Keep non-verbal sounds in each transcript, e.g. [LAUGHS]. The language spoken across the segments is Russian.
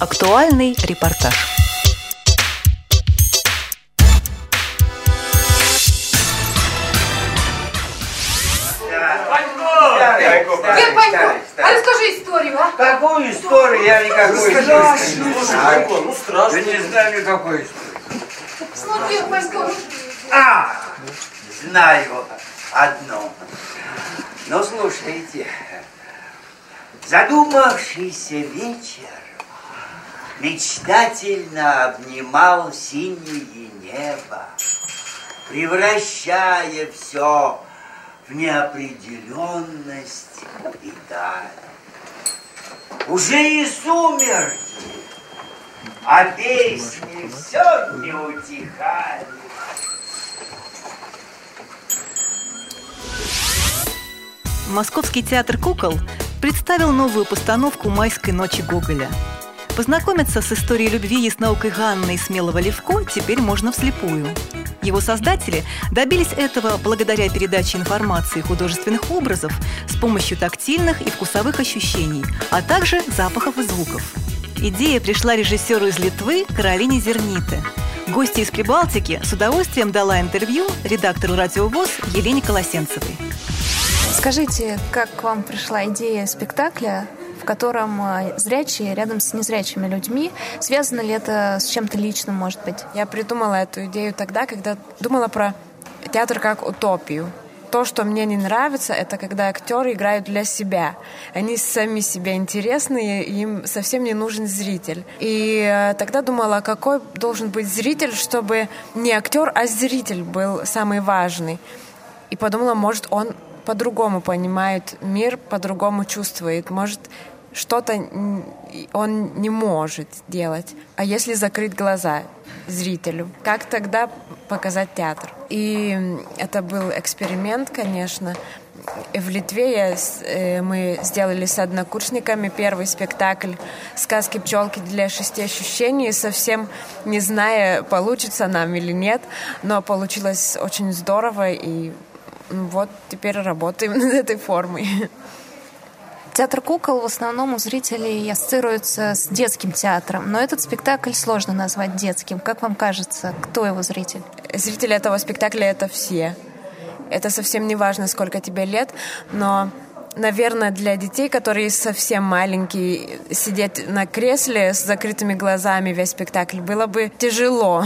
Актуальный репортаж. Дед Панько, а расскажи историю, а? Какую историю? Я никакой истории не знаю. Ну, страшно. Я не знаю никакой истории. Дед Панько, А, знаю одно. Ну, слушайте. Задумавшийся вечер мечтательно обнимал синее небо, превращая все в неопределенность и даль. Уже и сумерки, а песни все не утихали. Московский театр кукол представил новую постановку «Майской ночи Гоголя». Познакомиться с историей любви ясноукой Ганны и смелого Левко теперь можно вслепую. Его создатели добились этого благодаря передаче информации художественных образов с помощью тактильных и вкусовых ощущений, а также запахов и звуков. Идея пришла режиссеру из Литвы Каролине Зерните. Гостья из Прибалтики с удовольствием дала интервью редактору «Радио ВОЗ» Елене Колосенцевой. Скажите, как к вам пришла идея спектакля, котором э, зрячие рядом с незрячими людьми? Связано ли это с чем-то личным, может быть? Я придумала эту идею тогда, когда думала про театр как утопию. То, что мне не нравится, это когда актеры играют для себя. Они сами себе интересны, им совсем не нужен зритель. И э, тогда думала, какой должен быть зритель, чтобы не актер, а зритель был самый важный. И подумала, может, он по-другому понимает мир, по-другому чувствует. Может, что-то он не может делать. А если закрыть глаза зрителю? Как тогда показать театр? И это был эксперимент, конечно. В Литве я, э, мы сделали с однокурсниками первый спектакль «Сказки пчелки для шести ощущений», совсем не зная, получится нам или нет, но получилось очень здорово, и вот теперь работаем [LAUGHS] над этой формой. Театр кукол в основном у зрителей ассоциируется с детским театром, но этот спектакль сложно назвать детским. Как вам кажется, кто его зритель? Зрители этого спектакля — это все. Это совсем не важно, сколько тебе лет, но наверное, для детей, которые совсем маленькие, сидеть на кресле с закрытыми глазами весь спектакль было бы тяжело.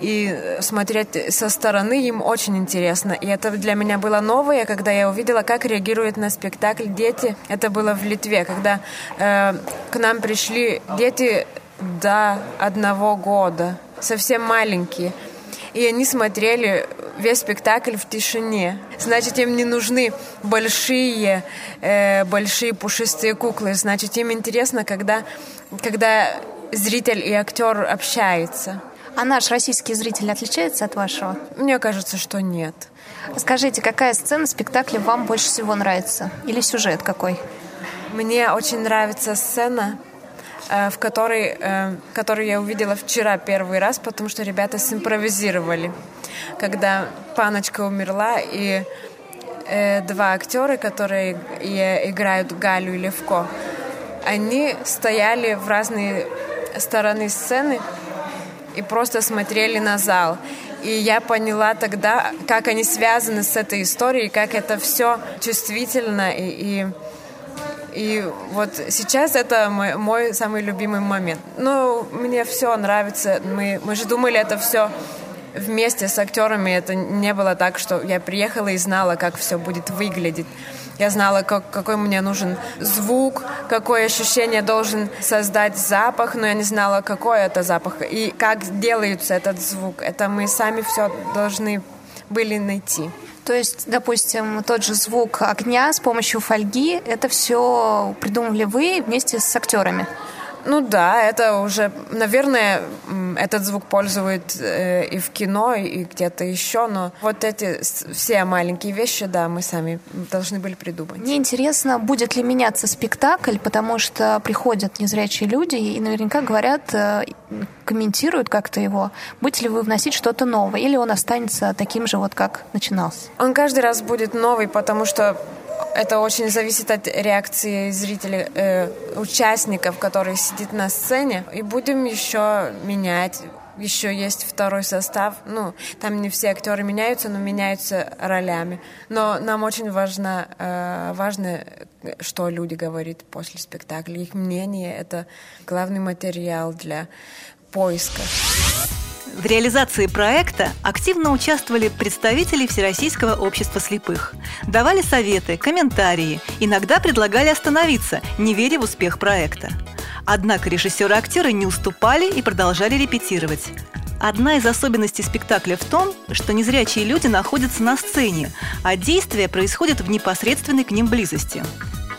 И смотреть со стороны им очень интересно. И это для меня было новое, когда я увидела, как реагируют на спектакль дети. Это было в Литве, когда э, к нам пришли дети до одного года, совсем маленькие. И они смотрели весь спектакль в тишине. Значит, им не нужны большие, э, большие пушистые куклы. Значит, им интересно, когда, когда зритель и актер общаются. А наш российский зритель отличается от вашего? Мне кажется, что нет. Скажите, какая сцена спектакля вам больше всего нравится? Или сюжет какой? Мне очень нравится сцена, э, в которой, э, которую я увидела вчера первый раз, потому что ребята симпровизировали когда паночка умерла, и э, два актера, которые играют Галю и Левко, они стояли в разные стороны сцены и просто смотрели на зал. И я поняла тогда, как они связаны с этой историей, как это все чувствительно. И, и, и вот сейчас это мой, мой самый любимый момент. Ну, мне все нравится. Мы, мы же думали, это все вместе с актерами это не было так, что я приехала и знала, как все будет выглядеть. Я знала, как, какой мне нужен звук, какое ощущение должен создать запах, но я не знала, какой это запах и как делается этот звук. Это мы сами все должны были найти. То есть, допустим, тот же звук огня с помощью фольги, это все придумали вы вместе с актерами? Ну да, это уже, наверное, этот звук пользуют э, и в кино, и где-то еще, но вот эти все маленькие вещи, да, мы сами должны были придумать. Мне интересно, будет ли меняться спектакль, потому что приходят незрячие люди и наверняка говорят, э, комментируют как-то его. Будете ли вы вносить что-то новое, или он останется таким же, вот как начинался? Он каждый раз будет новый, потому что это очень зависит от реакции зрителей, э, участников, которые сидят на сцене. И будем еще менять еще есть второй состав. Ну, там не все актеры меняются, но меняются ролями. Но нам очень важно, э, важно, что люди говорят после спектакля. Их мнение — это главный материал для поиска. В реализации проекта активно участвовали представители Всероссийского общества слепых. Давали советы, комментарии, иногда предлагали остановиться, не веря в успех проекта. Однако режиссеры и актеры не уступали и продолжали репетировать. Одна из особенностей спектакля в том, что незрячие люди находятся на сцене, а действие происходит в непосредственной к ним близости.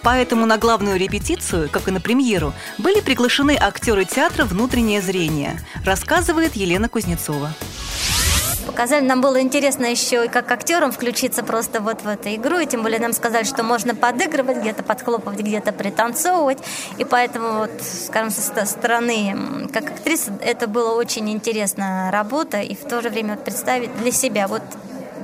Поэтому на главную репетицию, как и на премьеру, были приглашены актеры театра «Внутреннее зрение», рассказывает Елена Кузнецова. Показали, нам было интересно еще и как актерам включиться просто вот в эту игру, и тем более нам сказали, что можно подыгрывать, где-то подхлопывать, где-то пританцовывать, и поэтому вот, скажем, со стороны как актрисы это было очень интересная работа, и в то же время вот представить для себя вот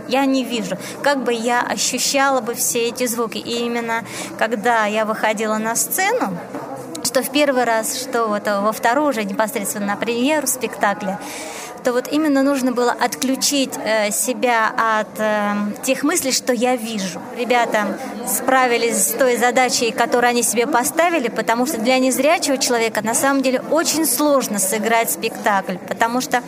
я не вижу. Как бы я ощущала бы все эти звуки. И именно когда я выходила на сцену, что в первый раз, что вот во вторую уже непосредственно на премьеру спектакля, то вот именно нужно было отключить э, себя от э, тех мыслей, что я вижу. Ребята справились с той задачей, которую они себе поставили, потому что для незрячего человека на самом деле очень сложно сыграть спектакль, потому что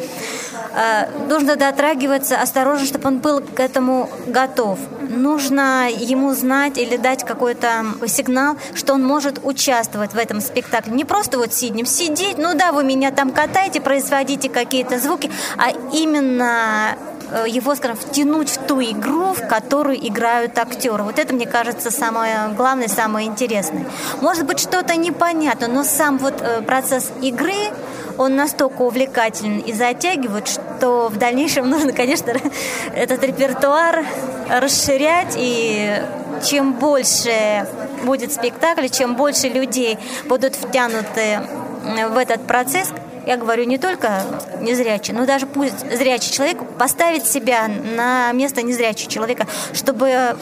нужно дотрагиваться осторожно, чтобы он был к этому готов. Нужно ему знать или дать какой-то сигнал, что он может участвовать в этом спектакле. Не просто вот сидим, сидеть, ну да, вы меня там катаете, производите какие-то звуки, а именно э, его, скажем, втянуть в ту игру, в которую играют актеры. Вот это, мне кажется, самое главное, самое интересное. Может быть, что-то непонятно, но сам вот э, процесс игры, он настолько увлекателен и затягивает, что в дальнейшем [LAUGHS] нужно, конечно, [LAUGHS] этот репертуар расширять. И чем больше будет спектакль, чем больше людей будут втянуты в этот процесс, я говорю не только незрячий, но даже пусть зрячий человек поставить себя на место незрячего человека, чтобы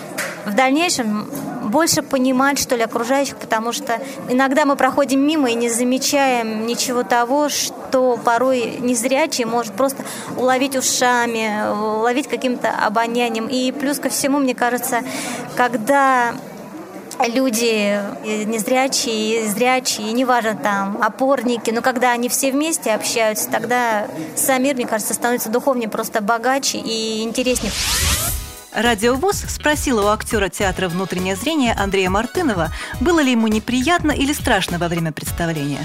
в дальнейшем больше понимать, что ли, окружающих, потому что иногда мы проходим мимо и не замечаем ничего того, что порой незрячий может просто уловить ушами, уловить каким-то обонянием. И плюс ко всему, мне кажется, когда люди незрячие, и зрячие, неважно там, опорники, но когда они все вместе общаются, тогда сам мир, мне кажется, становится духовнее, просто богаче и интереснее. Радиовоз спросила у актера театра «Внутреннее зрение» Андрея Мартынова, было ли ему неприятно или страшно во время представления.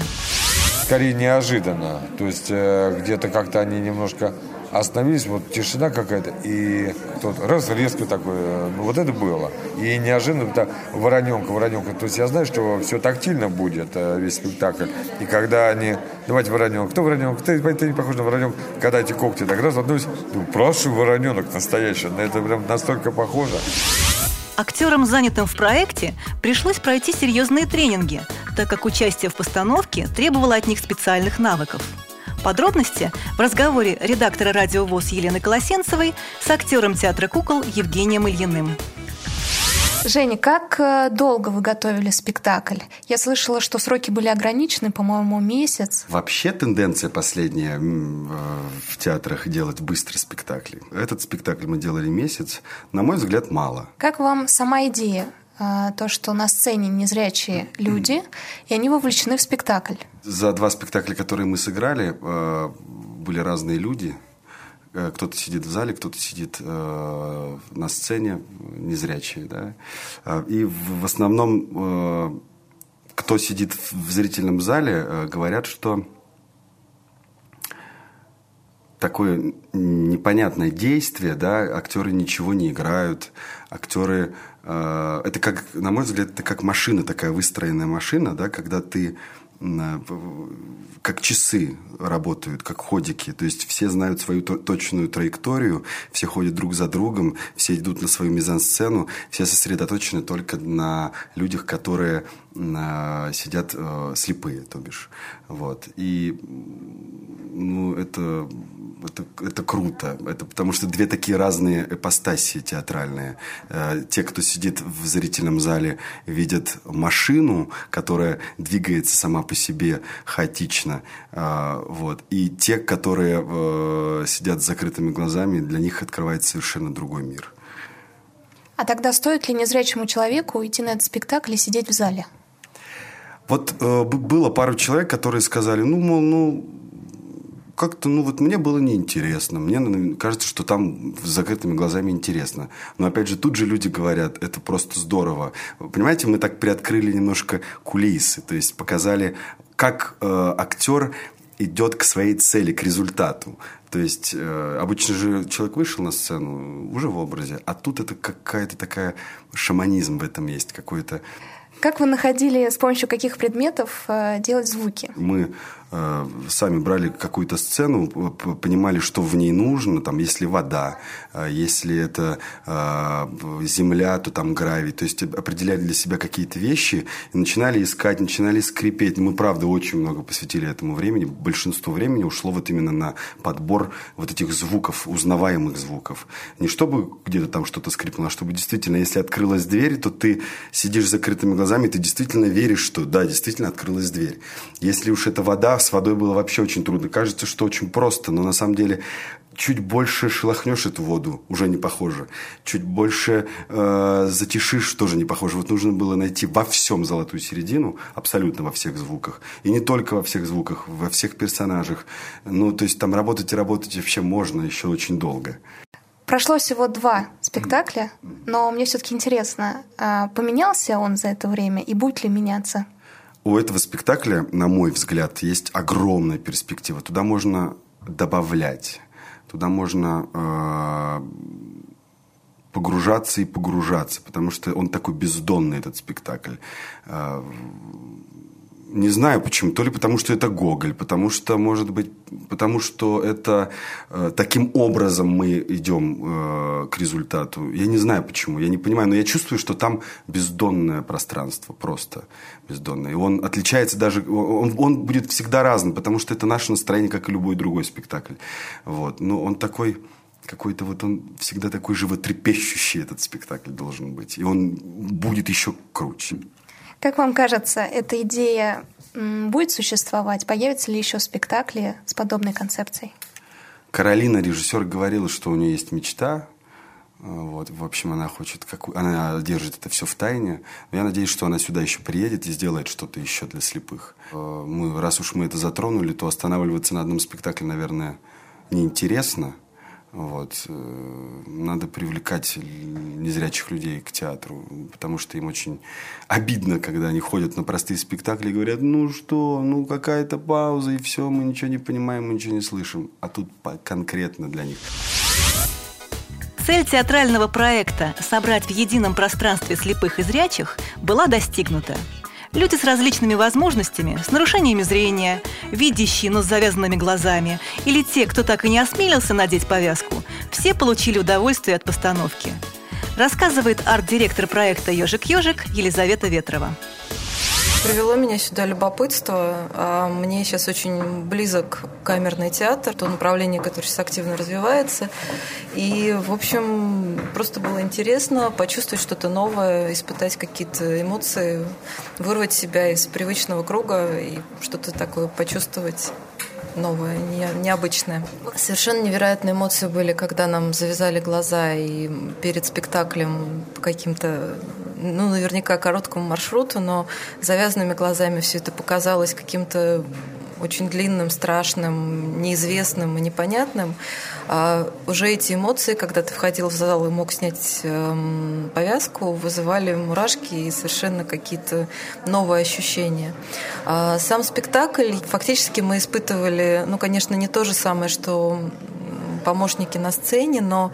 Скорее неожиданно. То есть э, где-то как-то они немножко остановились, вот тишина какая-то, и тот раз резко такой, э, ну вот это было. И неожиданно это вороненка, вороненка. То есть я знаю, что все тактильно будет, э, весь спектакль. И когда они, давайте вороненок, кто вороненок, ты, ты не похож на вороненка, когда эти когти так раз одну, ну, просто вороненок настоящий, на это прям настолько похоже. Актерам, занятым в проекте, пришлось пройти серьезные тренинги, так как участие в постановке требовало от них специальных навыков. Подробности в разговоре редактора «Радио ВОЗ» Елены Колосенцевой с актером театра кукол Евгением Ильиным. Женя, как э, долго вы готовили спектакль? Я слышала, что сроки были ограничены, по-моему, месяц. Вообще тенденция последняя в театрах делать быстрые спектакли. Этот спектакль мы делали месяц. На мой взгляд, мало. Как вам сама идея? Э, то, что на сцене незрячие люди, и они вовлечены в спектакль. За два спектакля, которые мы сыграли, э, были разные люди. Э, кто-то сидит в зале, кто-то сидит на сцене, незрячие. Да? И в основном, кто сидит в зрительном зале, говорят, что такое непонятное действие, да, актеры ничего не играют, актеры Э, это как, на мой взгляд, это как машина, такая выстроенная машина, да, когда ты э, как часы работают, как ходики. То есть все знают свою точную траекторию, все ходят друг за другом, все идут на свою мизансцену, все сосредоточены только на людях, которые сидят э, слепые, то бишь. Вот. И ну, это это, это круто. Это потому что две такие разные эпостасии театральные. Э, те, кто сидит в зрительном зале, видят машину, которая двигается сама по себе хаотично. Э, вот. И те, которые сидят с закрытыми глазами, для них открывается совершенно другой мир. А тогда стоит ли незрячему человеку идти на этот спектакль и сидеть в зале? Вот э, было пару человек, которые сказали, ну, мол, ну, как-то, ну, вот мне было неинтересно. Мне кажется, что там с закрытыми глазами интересно. Но, опять же, тут же люди говорят, это просто здорово. Понимаете, мы так приоткрыли немножко кулисы. То есть, показали, как э, актер идет к своей цели, к результату. То есть э, обычно же человек вышел на сцену уже в образе, а тут это какая-то такая шаманизм в этом есть, какой-то как вы находили, с помощью каких предметов э, делать звуки? Мы сами брали какую-то сцену, понимали, что в ней нужно, там, если вода, э, если это э, земля, то там гравий, то есть определяли для себя какие-то вещи и начинали искать, начинали скрипеть. Мы, правда, очень много посвятили этому времени, большинство времени ушло вот именно на подбор вот этих звуков, узнаваемых звуков. Не чтобы где-то там что-то скрипнуло, а чтобы действительно, если открылась дверь, то ты сидишь с закрытыми глазами, ты действительно веришь, что да, действительно открылась дверь. Если уж это вода, с водой было вообще очень трудно. Кажется, что очень просто, но на самом деле чуть больше шелохнешь эту воду, уже не похоже. Чуть больше э, затишишь, тоже не похоже. Вот нужно было найти во всем золотую середину, абсолютно во всех звуках. И не только во всех звуках, во всех персонажах. Ну, то есть там работать и работать вообще можно еще очень долго. Прошло всего два спектакля, но мне все-таки интересно, а поменялся он за это время и будет ли меняться? У этого спектакля, на мой взгляд, есть огромная перспектива. Туда можно добавлять, туда можно э, погружаться и погружаться, потому что он такой бездонный, этот спектакль. Э, не знаю почему. То ли потому, что это Гоголь, потому что, может быть, потому что это э, таким образом мы идем э, к результату. Я не знаю почему, я не понимаю, но я чувствую, что там бездонное пространство, просто бездонное. И он отличается даже, он, он будет всегда разным, потому что это наше настроение, как и любой другой спектакль. Вот. Но он такой какой-то вот он всегда такой животрепещущий этот спектакль должен быть. И он будет еще круче. Как вам кажется, эта идея будет существовать? Появятся ли еще спектакли с подобной концепцией? Каролина, режиссер, говорила, что у нее есть мечта. Вот, в общем, она хочет, какую, она держит это все в тайне. Но я надеюсь, что она сюда еще приедет и сделает что-то еще для слепых. Э, мы, раз уж мы это затронули, то останавливаться на одном спектакле, наверное, неинтересно. Вот. Э, надо привлекать незрячих людей к театру, потому что им очень обидно, когда они ходят на простые спектакли и говорят, ну что, ну какая-то пауза, и все, мы ничего не понимаем, мы ничего не слышим. А тут конкретно для них. Цель театрального проекта «Собрать в едином пространстве слепых и зрячих» была достигнута – Люди с различными возможностями, с нарушениями зрения, видящие, но с завязанными глазами, или те, кто так и не осмелился надеть повязку, все получили удовольствие от постановки. Рассказывает арт-директор проекта «Ежик-ежик» Елизавета Ветрова. Привело меня сюда любопытство. А мне сейчас очень близок камерный театр, то направление, которое сейчас активно развивается. И, в общем, просто было интересно почувствовать что-то новое, испытать какие-то эмоции, вырвать себя из привычного круга и что-то такое почувствовать новое, не, необычное. Совершенно невероятные эмоции были, когда нам завязали глаза и перед спектаклем каким-то ну, наверняка короткому маршруту, но завязанными глазами все это показалось каким-то очень длинным, страшным, неизвестным и непонятным. А уже эти эмоции, когда ты входил в зал и мог снять эм, повязку, вызывали мурашки и совершенно какие-то новые ощущения. А сам спектакль, фактически мы испытывали, ну, конечно, не то же самое, что помощники на сцене, но Э,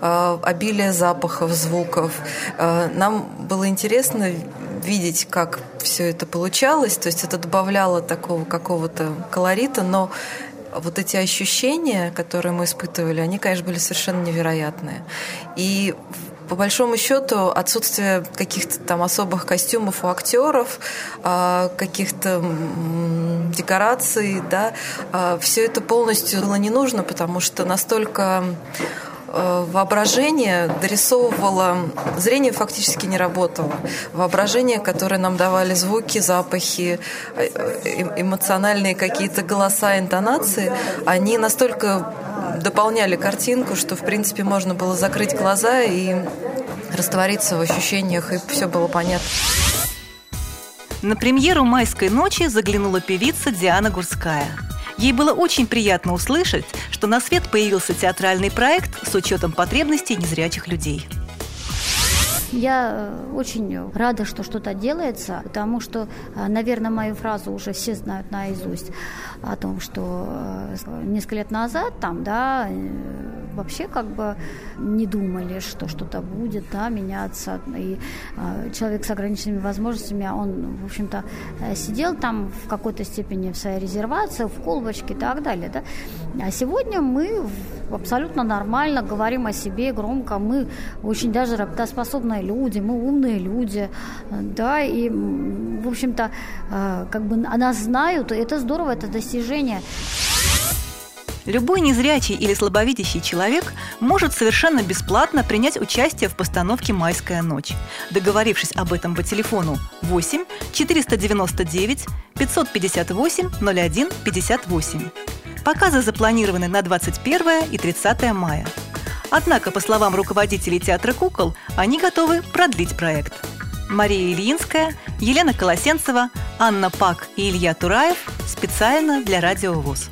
обилие запахов, звуков. Э, нам было интересно видеть, как все это получалось. То есть это добавляло такого какого-то колорита, но вот эти ощущения, которые мы испытывали, они, конечно, были совершенно невероятные. И по большому счету отсутствие каких-то там особых костюмов у актеров, а, каких-то декораций, да, все это полностью было не нужно, потому что настолько Э, воображение дорисовывало, зрение фактически не работало. Воображение, которое нам давали звуки, запахи, э, э, эмоциональные какие-то голоса, интонации, они настолько дополняли картинку, что, в принципе, можно было закрыть глаза и раствориться в ощущениях, и все было понятно. На премьеру «Майской ночи» заглянула певица Диана Гурская – Ей было очень приятно услышать, что на свет появился театральный проект с учетом потребностей незрячих людей. Я э, очень рада, что что-то делается, потому что, э, наверное, мою фразу уже все знают наизусть о том, что э, несколько лет назад там, да, вообще как бы не думали, что что-то будет, да, меняться. И человек с ограниченными возможностями, он, в общем-то, сидел там в какой-то степени в своей резервации, в колбочке и так далее, да. А сегодня мы абсолютно нормально говорим о себе громко, мы очень даже работоспособные люди, мы умные люди, да, и, в общем-то, э, как бы о нас знают, и это здорово, это достижение. Любой незрячий или слабовидящий человек может совершенно бесплатно принять участие в постановке «Майская ночь», договорившись об этом по телефону 8 499 558 01 58. Показы запланированы на 21 и 30 мая. Однако, по словам руководителей театра кукол, они готовы продлить проект. Мария Ильинская, Елена Колосенцева, Анна Пак и Илья Тураев специально для Радио ВОЗ.